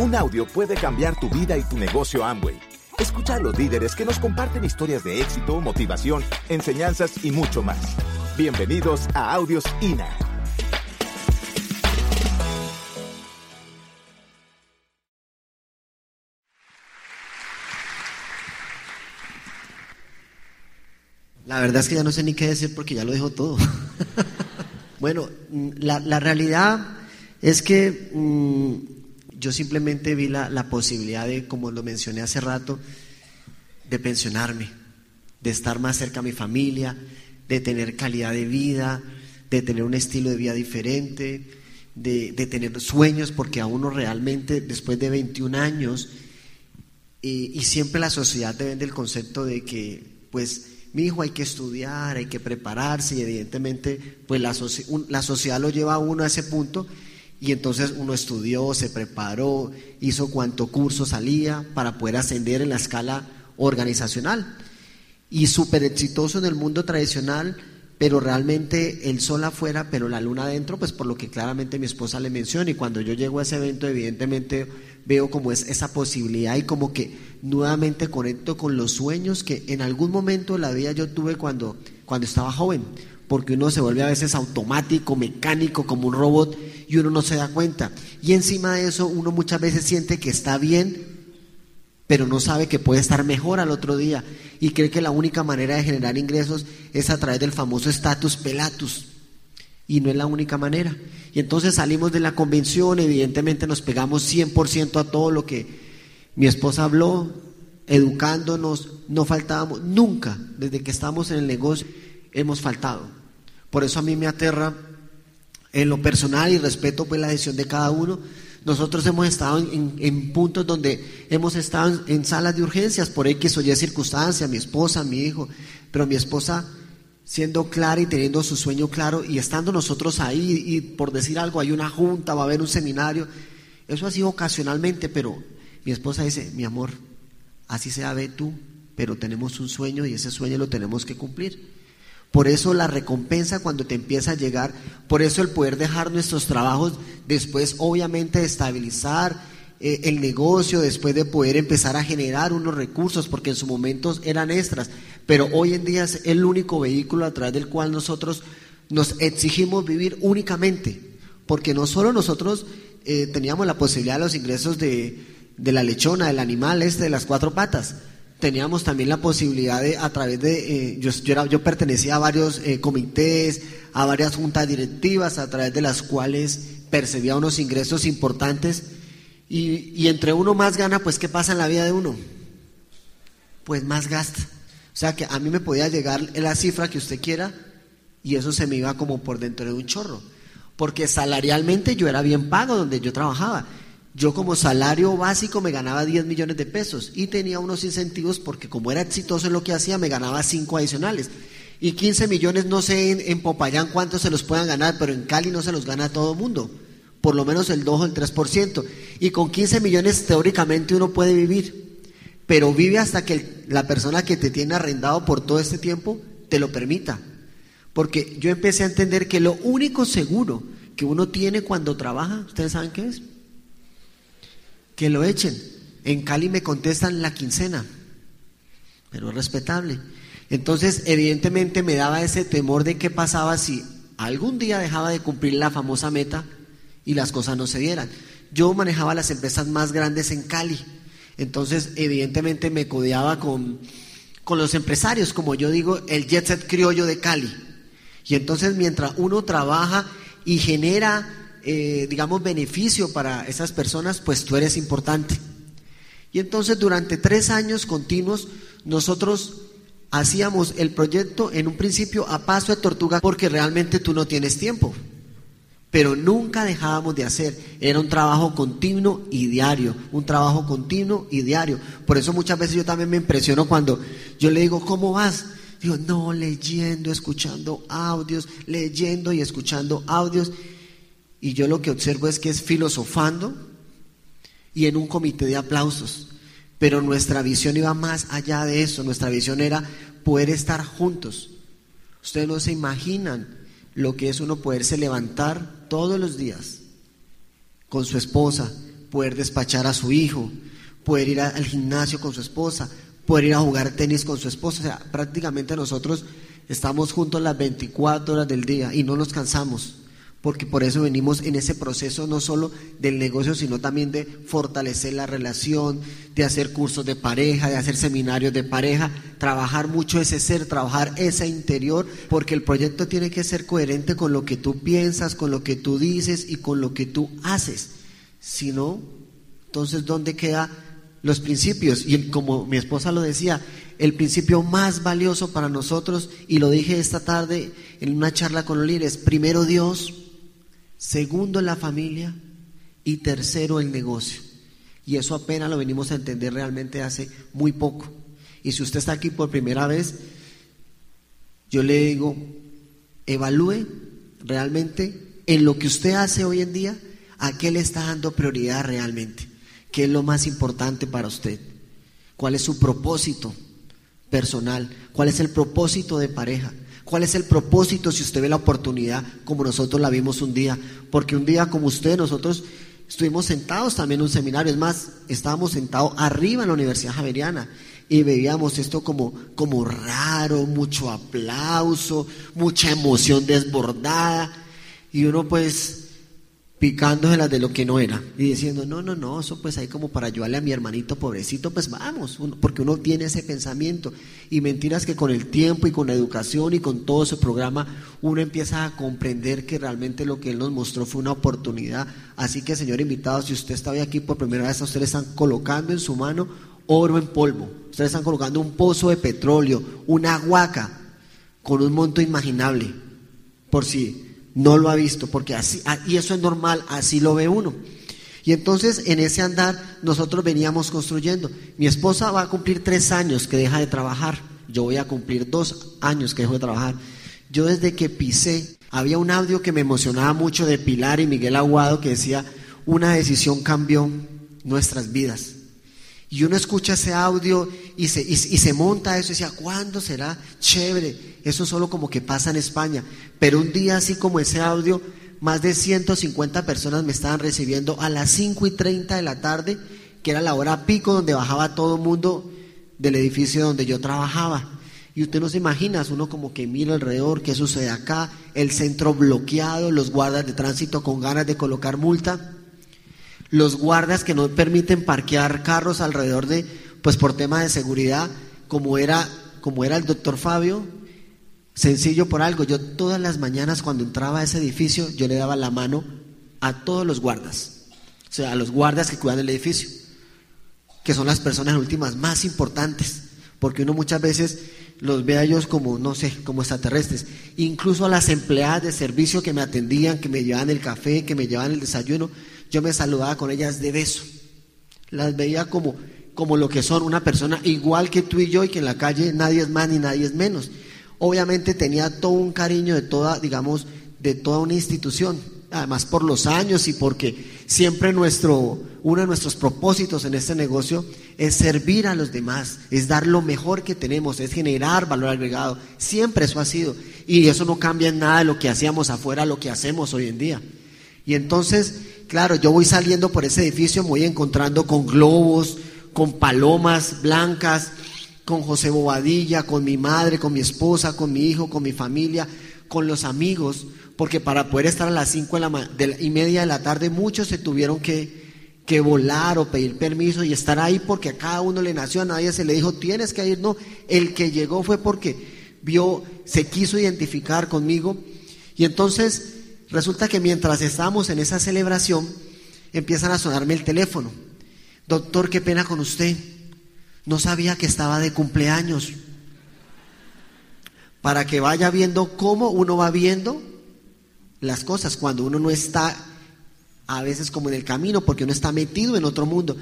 Un audio puede cambiar tu vida y tu negocio Amway. Escucha a los líderes que nos comparten historias de éxito, motivación, enseñanzas y mucho más. Bienvenidos a Audios INA. La verdad es que ya no sé ni qué decir porque ya lo dijo todo. bueno, mm, la, realidad es que mmm, yo simplemente vi la, la, posibilidad de, como lo mencioné hace rato, de pensionarme, de estar más cerca a mi familia, de tener calidad de vida, de tener un estilo de vida diferente, de, de tener sueños, porque a uno realmente, después de 21 años, y, y siempre la sociedad te vende el concepto de que, pues, mi hijo hay que estudiar, hay que prepararse y evidentemente pues la, la, sociedad lo lleva a uno a ese punto y entonces uno estudió, se preparó, hizo cuanto curso salía para poder ascender en la escala organizacional. Y súper exitoso en el mundo tradicional, pero realmente el sol afuera, pero la luna adentro, pues por lo que claramente mi esposa le menciona. Y cuando yo llego a ese evento evidentemente veo como es esa posibilidad y como que nuevamente conecto con los sueños que en algún momento de la vida yo tuve cuando, cuando estaba joven, porque uno se vuelve a veces automático, mecánico, como un robot y uno no se da cuenta. Y encima de eso uno muchas veces siente que está bien, pero no sabe que puede estar mejor al otro día y cree que la única manera de generar ingresos es a través del famoso status pelatus y no es la única manera. Y entonces salimos de la convención, evidentemente nos pegamos 100% a todo lo que mi esposa habló, educándonos, no faltábamos, nunca, desde que estamos en el negocio, hemos faltado. Por eso a mí me aterra en lo personal y respeto pues la decisión de cada uno. Nosotros hemos estado en, puntos donde hemos estado en, salas de urgencias por X o Y circunstancia, mi esposa, mi hijo, pero mi esposa siendo clara y teniendo su sueño claro y estando nosotros ahí y por decir algo, hay una junta, va a haber un seminario, eso ha sido ocasionalmente, pero mi esposa dice, mi amor, así sea, ve tú, pero tenemos un sueño y ese sueño lo tenemos que cumplir. Por eso la recompensa cuando te empieza a llegar, por eso el poder dejar nuestros trabajos, después obviamente de estabilizar eh, el negocio, después de poder empezar a generar unos recursos, porque en su momento eran extras, pero hoy en día es el único vehículo a través del cual nosotros nos exigimos vivir únicamente, porque no solo nosotros eh, teníamos la posibilidad de los ingresos de, de, la lechona, del animal este, de las cuatro patas, teníamos también la posibilidad de, a través de, eh, yo, yo, era, yo, pertenecía a varios eh, comités, a varias juntas directivas, a través de las cuales percibía unos ingresos importantes, y, y, entre uno más gana, pues ¿qué pasa en la vida de uno? Pues más gasta. O sea que a mí me podía llegar la cifra que usted quiera y eso se me iba como por dentro de un chorro. Porque salarialmente yo era bien pago donde yo trabajaba. Yo como salario básico me ganaba 10 millones de pesos y tenía unos incentivos porque como era exitoso en lo que hacía me ganaba 5 adicionales. Y 15 millones no sé en, Popayán cuántos se los puedan ganar, pero en Cali no se los gana todo el mundo por lo menos el 2 o el 3%. Y con 15 millones teóricamente uno puede vivir, pero vive hasta que la persona que te tiene arrendado por todo este tiempo te lo permita. Porque yo empecé a entender que lo único seguro que uno tiene cuando trabaja, ¿ustedes saben qué es? Que lo echen. En Cali me contestan la quincena, pero es respetable. Entonces, evidentemente me daba ese temor de qué pasaba si algún día dejaba de cumplir la famosa meta y las cosas no se dieran. Yo manejaba las empresas más grandes en Cali, entonces evidentemente me codeaba con, con los empresarios, como yo digo, el jet set criollo de Cali. Y entonces mientras uno trabaja y genera, eh, digamos, beneficio para esas personas, pues tú eres importante. Y entonces durante tres años continuos nosotros hacíamos el proyecto en un principio a paso de tortuga porque realmente tú no tienes tiempo pero nunca dejábamos de hacer. Era un trabajo continuo y diario, un trabajo continuo y diario. Por eso muchas veces yo también me impresiono cuando yo le digo, ¿cómo vas? Digo, no, leyendo, escuchando audios, leyendo y escuchando audios. Y yo lo que observo es que es filosofando y en un comité de aplausos. Pero nuestra visión iba más allá de eso. Nuestra visión era poder estar juntos. Ustedes no se imaginan lo que es uno poderse levantar todos los días con su esposa, poder despachar a su hijo, poder ir al gimnasio con su esposa, poder ir a jugar tenis con su esposa. O sea, prácticamente nosotros estamos juntos las 24 horas del día y no nos cansamos porque por eso venimos en ese proceso no solo del negocio, sino también de fortalecer la relación, de hacer cursos de pareja, de hacer seminarios de pareja, trabajar mucho ese ser, trabajar ese interior, porque el proyecto tiene que ser coherente con lo que tú piensas, con lo que tú dices y con lo que tú haces. Si no, entonces ¿dónde quedan los principios? Y como mi esposa lo decía, el principio más valioso para nosotros, y lo dije esta tarde en una charla con los líderes, primero Dios, segundo la familia y tercero el negocio. Y eso apenas lo venimos a entender realmente hace muy poco. Y si usted está aquí por primera vez, yo le digo, evalúe realmente en lo que usted hace hoy en día, a qué le está dando prioridad realmente, qué es lo más importante para usted, cuál es su propósito personal, cuál es el propósito de pareja, ¿Cuál es el propósito si usted ve la oportunidad como nosotros la vimos un día? Porque un día como usted, nosotros estuvimos sentados también en un seminario, es más, estábamos sentados arriba en la Universidad Javeriana y veíamos esto como, como raro, mucho aplauso, mucha emoción desbordada y uno pues picándoselas de lo que no era y diciendo, no, no, no, eso pues ahí como para ayudarle a mi hermanito pobrecito, pues vamos, porque uno tiene ese pensamiento y mentiras que con el tiempo y con la educación y con todo ese programa uno empieza a comprender que realmente lo que él nos mostró fue una oportunidad. Así que señor invitado, si usted está hoy aquí por primera vez, ustedes están colocando en su mano oro en polvo, ustedes están colocando un pozo de petróleo, una huaca con un monto imaginable, por si no lo ha visto, porque así, ah, y eso es normal, así lo ve uno. Y entonces en ese andar nosotros veníamos construyendo. Mi esposa va a cumplir tres años que deja de trabajar. Yo voy a cumplir dos años que dejo de trabajar. Yo desde que pisé, había un audio que me emocionaba mucho de Pilar y Miguel Aguado que decía, una decisión cambió nuestras vidas. Y uno escucha ese audio y se, y, se monta eso y decía, ¿cuándo será? Chévere. Eso solo como que pasa en España. Pero un día así como ese audio, más de 150 personas me estaban recibiendo a las 5 y 30 de la tarde, que era la hora pico donde bajaba todo el mundo del edificio donde yo trabajaba. Y usted no se imagina, uno como que mira alrededor, qué sucede acá, el centro bloqueado, los guardas de tránsito con ganas de colocar multa los guardas que no permiten parquear carros alrededor de, pues por tema de seguridad, como era, como era el doctor Fabio, sencillo por algo, yo todas las mañanas cuando entraba a ese edificio, yo le daba la mano a todos los guardas, o sea, a los guardas que cuidan el edificio, que son las personas últimas más importantes, porque uno muchas veces los ve a ellos como, no sé, como extraterrestres. Incluso a las empleadas de servicio que me atendían, que me llevaban el café, que me llevaban el desayuno, yo me saludaba con ellas de beso. Las veía como, como lo que son, una persona igual que tú y yo y que en la calle nadie es más ni nadie es menos. Obviamente tenía todo un cariño de toda, digamos, de toda una institución, además por los años y porque siempre nuestro, uno de nuestros propósitos en este negocio es servir a los demás, es dar lo mejor que tenemos, es generar valor agregado. Siempre eso ha sido. Y eso no cambia en nada de lo que hacíamos afuera, lo que hacemos hoy en día. Y entonces Claro, yo voy saliendo por ese edificio, me voy encontrando con globos, con palomas blancas, con José Bobadilla, con mi madre, con mi esposa, con mi hijo, con mi familia, con los amigos, porque para poder estar a las cinco y media de la tarde muchos se tuvieron que, que volar o pedir permiso y estar ahí porque a cada uno le nació, a nadie se le dijo tienes que ir, no, el que llegó fue porque vio, se quiso identificar conmigo. Y entonces Resulta que mientras estábamos en esa celebración, empiezan a sonarme el teléfono. Doctor, qué pena con usted. No sabía que estaba de cumpleaños. Para que vaya viendo cómo uno va viendo las cosas cuando uno no está a veces como en el camino, porque uno está metido en otro mundo.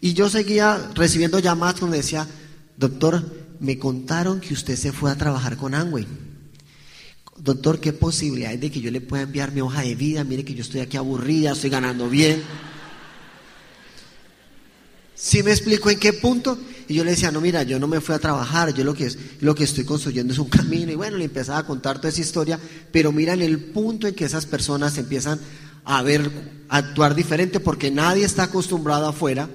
Y yo seguía recibiendo llamadas donde decía, doctor, me contaron que usted se fue a trabajar con Angway doctor, ¿qué posibilidad hay de que yo le pueda enviar mi hoja de vida? Mire que yo estoy aquí aburrida, estoy ganando bien. ¿Sí me explico en qué punto? Y yo le decía, no, mira, yo no me fui a trabajar, yo lo que, lo que estoy construyendo es un camino. Y bueno, le empezaba a contar toda esa historia, pero mira en el punto en que esas personas empiezan a ver, actuar diferente, porque nadie está acostumbrado afuera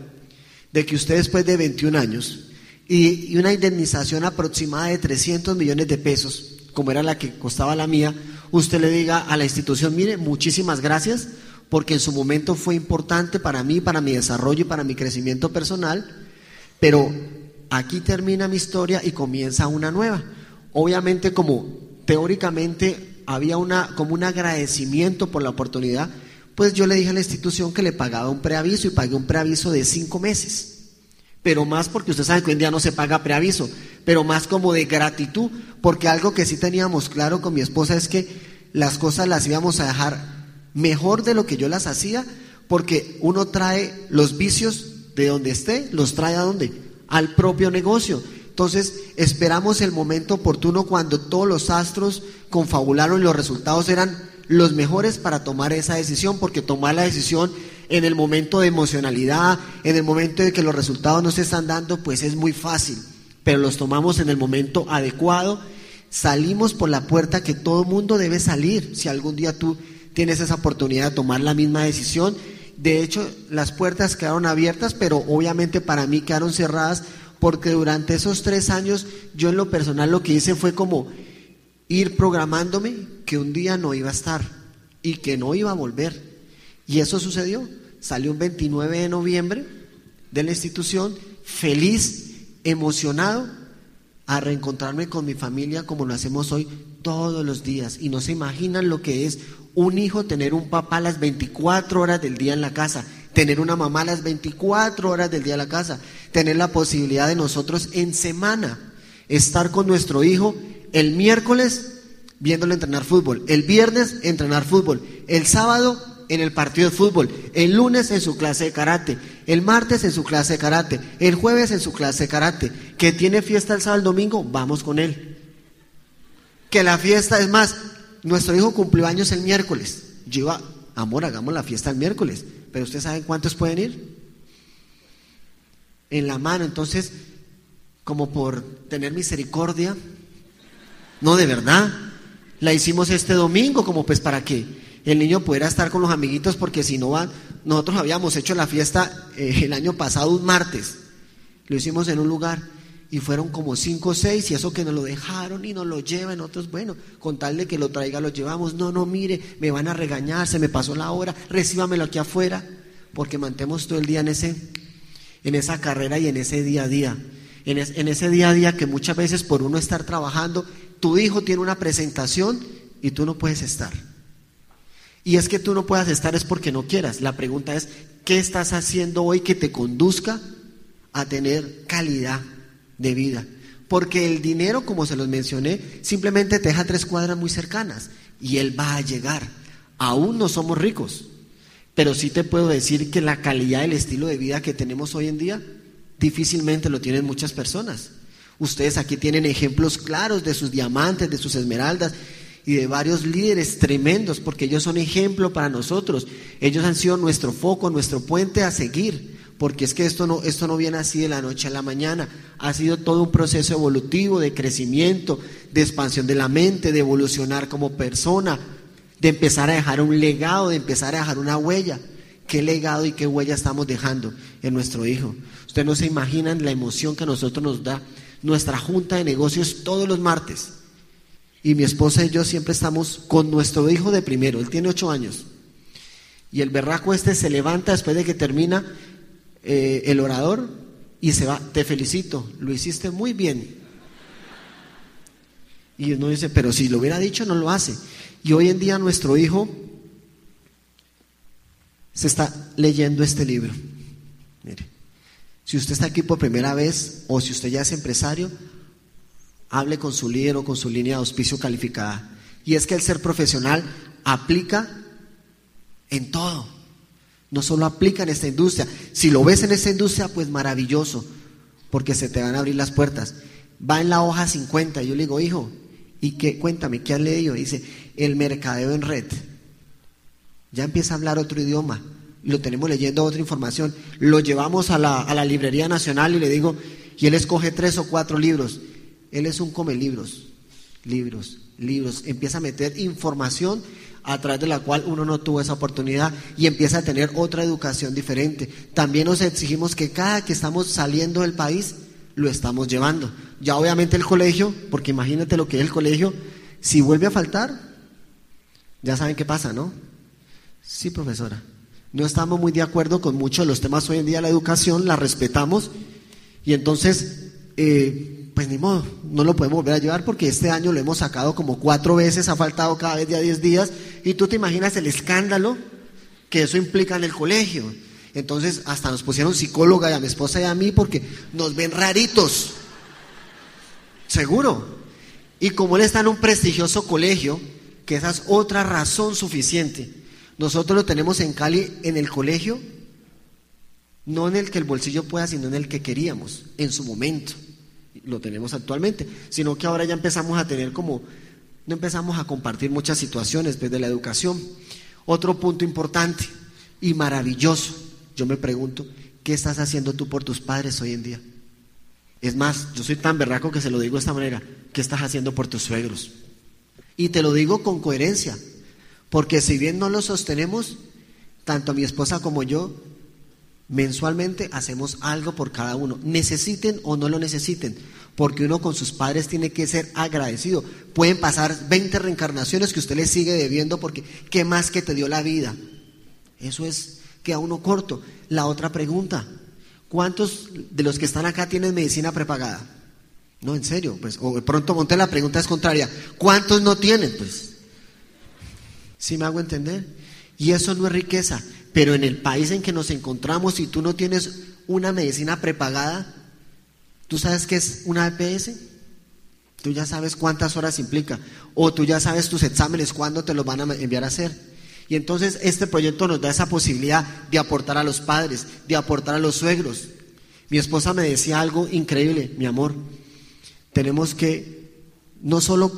de que usted después de 21 años y, y una indemnización aproximada de 300 millones de pesos, como era la que costaba la mía, usted le diga a la institución, mire, muchísimas gracias, porque en su momento fue importante para mí, para mi desarrollo y para mi crecimiento personal, pero aquí termina mi historia y comienza una nueva. Obviamente como teóricamente había una, como un agradecimiento por la oportunidad, pues yo le dije a la institución que le pagaba un preaviso y pagué un preaviso de cinco meses. Pero más porque usted sabe que hoy en día no se paga preaviso, pero más como de gratitud, porque algo que sí teníamos claro con mi esposa es que las cosas las íbamos a dejar mejor de lo que yo las hacía, porque uno trae los vicios de donde esté, los trae a donde? Al propio negocio. Entonces esperamos el momento oportuno cuando todos los astros confabularon y los resultados eran los mejores para tomar esa decisión, porque tomar la decisión en el momento de emocionalidad, en el momento de que los resultados no se están dando, pues es muy fácil, pero los tomamos en el momento adecuado, salimos por la puerta que todo mundo debe salir, si algún día tú tienes esa oportunidad de tomar la misma decisión. De hecho, las puertas quedaron abiertas, pero obviamente para mí quedaron cerradas porque durante esos tres años yo en lo personal lo que hice fue como ir programándome que un día no iba a estar y que no iba a volver. Y eso sucedió. Salió un 29 de noviembre de la institución, feliz, emocionado, a reencontrarme con mi familia como lo hacemos hoy todos los días. Y no se imaginan lo que es un hijo tener un papá las 24 horas del día en la casa, tener una mamá las 24 horas del día en la casa, tener la posibilidad de nosotros en semana estar con nuestro hijo el miércoles viéndolo entrenar fútbol, el viernes entrenar fútbol, el sábado en el partido de fútbol, el lunes en su clase de karate, el martes en su clase de karate, el jueves en su clase de karate, que tiene fiesta el sábado el domingo, vamos con él. Que la fiesta es más, nuestro hijo cumplió años el miércoles. Yo iba, amor, hagamos la fiesta el miércoles, pero ustedes saben cuántos pueden ir? En la mano, entonces, como por tener misericordia, no, de verdad. La hicimos este domingo, como pues para que el niño pudiera estar con los amiguitos, porque si no van, nosotros habíamos hecho la fiesta eh, el año pasado un martes. Lo hicimos en un lugar y fueron como cinco o seis y eso que nos lo dejaron y nos lo llevan, otros, bueno, con tal de que lo traiga, lo llevamos. No, no, mire, me van a regañar, se me pasó la hora, recíbamelo aquí afuera, porque mantemos todo el día en, ese, en esa carrera y en ese día a día. En, en ese día a día que muchas veces por uno estar trabajando tu hijo tiene una presentación y tú no puedes estar. Y es que tú no puedas estar es porque no quieras. La pregunta es, ¿qué estás haciendo hoy que te conduzca a tener calidad de vida? Porque el dinero, como se los mencioné, simplemente te deja tres cuadras muy cercanas y él va a llegar. Aún no somos ricos, pero sí te puedo decir que la calidad del estilo de vida que tenemos hoy en día difícilmente lo tienen muchas personas. Ustedes aquí tienen ejemplos claros de sus diamantes, de sus esmeraldas y de varios líderes tremendos, porque ellos son ejemplo para nosotros. Ellos han sido nuestro foco, nuestro puente a seguir, porque es que esto no, esto no viene así de la noche a la mañana. Ha sido todo un proceso evolutivo de crecimiento, de expansión de la mente, de evolucionar como persona, de empezar a dejar un legado, de empezar a dejar una huella. ¿Qué legado y qué huella estamos dejando en nuestro hijo? Ustedes no se imaginan la emoción que a nosotros nos da nuestra junta de negocios todos los martes. Y mi esposa y yo siempre estamos con nuestro hijo de primero, él tiene ocho años. Y el berraco este se levanta después de que termina eh, el orador y se va, te felicito, lo hiciste muy bien. Y uno dice, pero si lo hubiera dicho, no lo hace. Y hoy en día nuestro hijo se está leyendo este libro. Mire. Si usted está aquí por primera vez o si usted ya es empresario, hable con su líder o con su línea de auspicio calificada. Y es que el ser profesional aplica en todo. No solo aplica en esta industria. Si lo ves en esta industria, pues maravilloso, porque se te van a abrir las puertas. Va en la hoja 50. Yo le digo, hijo, ¿y qué? Cuéntame, ¿qué has leído? Dice, el mercadeo en red. Ya empieza a hablar otro idioma lo tenemos leyendo otra información, lo llevamos a la, a la librería nacional y le digo, y él escoge tres o cuatro libros. Él es un come libros, libros, libros. Empieza a meter información a través de la cual uno no tuvo esa oportunidad y empieza a tener otra educación diferente. También nos exigimos que cada que estamos saliendo del país lo estamos llevando. Ya obviamente el colegio, porque imagínate lo que es el colegio, si vuelve a faltar, ya saben qué pasa, ¿no? Sí, profesora. No estamos muy de acuerdo con muchos de los temas hoy en día la educación, la respetamos y entonces, eh, pues ni modo, no lo podemos volver a llevar porque este año lo hemos sacado como cuatro veces, ha faltado cada vez de a diez días y tú te imaginas el escándalo que eso implica en el colegio. Entonces hasta nos pusieron psicóloga y a mi esposa y a mí porque nos ven raritos. Seguro. Y como él está en un prestigioso colegio, que esa es otra razón suficiente. Nosotros lo tenemos en Cali en el colegio, no en el que el bolsillo pueda, sino en el que queríamos, en su momento. Lo tenemos actualmente, sino que ahora ya empezamos a tener como, no empezamos a compartir muchas situaciones desde la educación. Otro punto importante y maravilloso, yo me pregunto, ¿qué estás haciendo tú por tus padres hoy en día? Es más, yo soy tan berraco que se lo digo de esta manera, ¿qué estás haciendo por tus suegros? Y te lo digo con coherencia, porque si bien no lo sostenemos, tanto mi esposa como yo, mensualmente hacemos algo por cada uno, necesiten o no lo necesiten, porque uno con sus padres tiene que ser agradecido. Pueden pasar 20 reencarnaciones que usted le sigue debiendo porque ¿qué más que te dio la vida? Eso es que a uno corto. La otra pregunta, ¿cuántos de los que están acá tienen medicina prepagada? No, en serio, pues, o pronto monté la pregunta es contraria, ¿cuántos no tienen? Pues, ¿sí me hago entender? Y eso no es riqueza, pero en el país en que nos encontramos, si tú no tienes una medicina prepagada, ¿tú sabes qué es una EPS? Tú ya sabes cuántas horas implica, o tú ya sabes tus exámenes, cuándo te los van a enviar a hacer. Y entonces este proyecto nos da esa posibilidad de aportar a los padres, de aportar a los suegros. Mi esposa me decía algo increíble, mi amor. Tenemos que no solo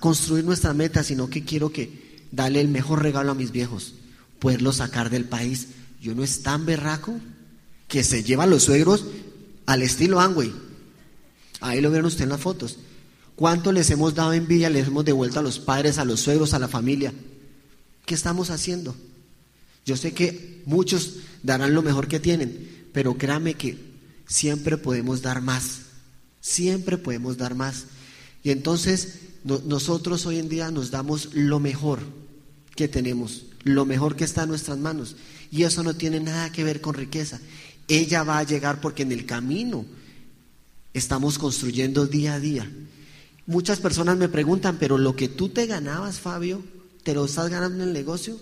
construir nuestra meta, sino que quiero que darle el mejor regalo a mis viejos, poderlos sacar del país. Yo no es tan berraco que se lleva a los suegros al estilo Angway. Ahí lo vieron ustedes en las fotos. ¿Cuánto les hemos dado envidia, les hemos devuelto a los padres, a los suegros, a la familia? ¿Qué estamos haciendo? Yo sé que muchos darán lo mejor que tienen, pero créame que siempre podemos dar más. Siempre podemos dar más. Y entonces nosotros hoy en día nos damos lo mejor que tenemos, lo mejor que está en nuestras manos. Y eso no tiene nada que ver con riqueza. Ella va a llegar porque en el camino estamos construyendo día a día. Muchas personas me preguntan, pero lo que tú te ganabas, Fabio, ¿Te lo estás ganando en el negocio?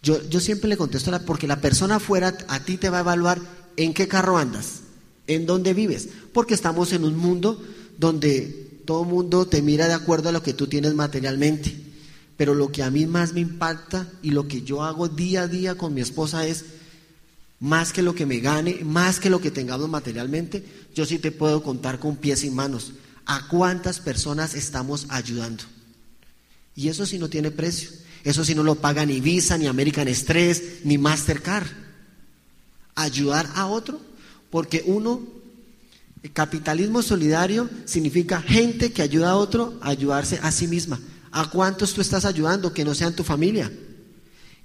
Yo, yo siempre le contesto, porque la persona afuera a ti te va a evaluar en qué carro andas, en dónde vives, porque estamos en un mundo donde todo el mundo te mira de acuerdo a lo que tú tienes materialmente. Pero lo que a mí más me impacta y lo que yo hago día a día con mi esposa es, más que lo que me gane, más que lo que tengamos materialmente, yo sí te puedo contar con pies y manos a cuántas personas estamos ayudando. Y eso sí no tiene precio. Eso sí no lo paga ni Visa, ni American Express, ni Mastercard. Ayudar a otro, porque uno, el capitalismo solidario significa gente que ayuda a otro a ayudarse a sí misma. ¿A cuántos tú estás ayudando que no sean tu familia?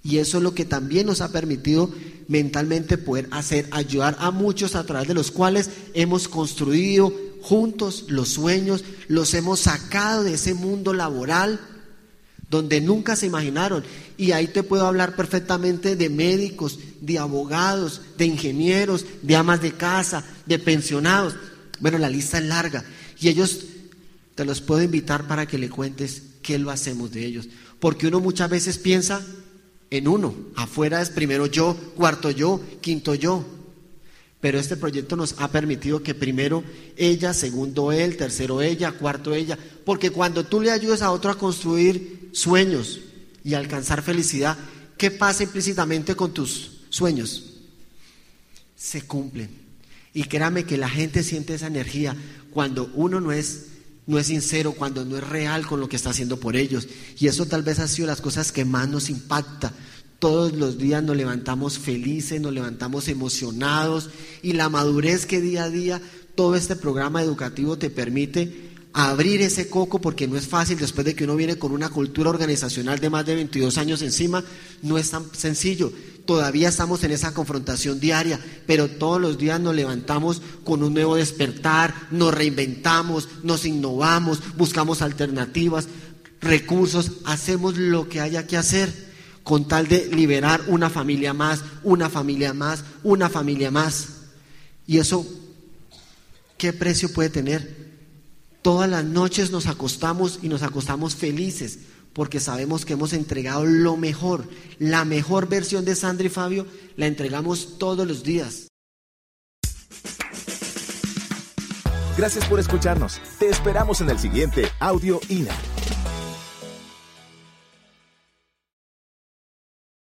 Y eso es lo que también nos ha permitido mentalmente poder hacer, ayudar a muchos a través de los cuales hemos construido juntos los sueños, los hemos sacado de ese mundo laboral donde nunca se imaginaron. Y ahí te puedo hablar perfectamente de médicos, de abogados, de ingenieros, de amas de casa, de pensionados. Bueno, la lista es larga. Y ellos te los puedo invitar para que le cuentes qué lo hacemos de ellos. Porque uno muchas veces piensa en uno. Afuera es primero yo, cuarto yo, quinto yo. Pero este proyecto nos ha permitido que primero ella, segundo él, tercero ella, cuarto ella. Porque cuando tú le ayudas a otro a construir sueños y alcanzar felicidad, ¿qué pasa implícitamente con tus sueños? Se cumplen. Y créame que la gente siente esa energía cuando uno no es, no es sincero, cuando no es real con lo que está haciendo por ellos. Y eso tal vez ha sido las cosas que más nos impacta. Todos los días nos levantamos felices, nos levantamos emocionados y la madurez que día a día todo este programa educativo te permite abrir ese coco porque no es fácil después de que uno viene con una cultura organizacional de más de 22 años encima, no es tan sencillo. Todavía estamos en esa confrontación diaria, pero todos los días nos levantamos con un nuevo despertar, nos reinventamos, nos innovamos, buscamos alternativas, recursos, hacemos lo que haya que hacer con tal de liberar una familia más, una familia más, una familia más. Y eso, ¿qué precio puede tener? Todas las noches nos acostamos y nos acostamos felices porque sabemos que hemos entregado lo mejor, la mejor versión de Sandra y Fabio, la entregamos todos los días. Gracias por escucharnos. Te esperamos en el siguiente Audio INA.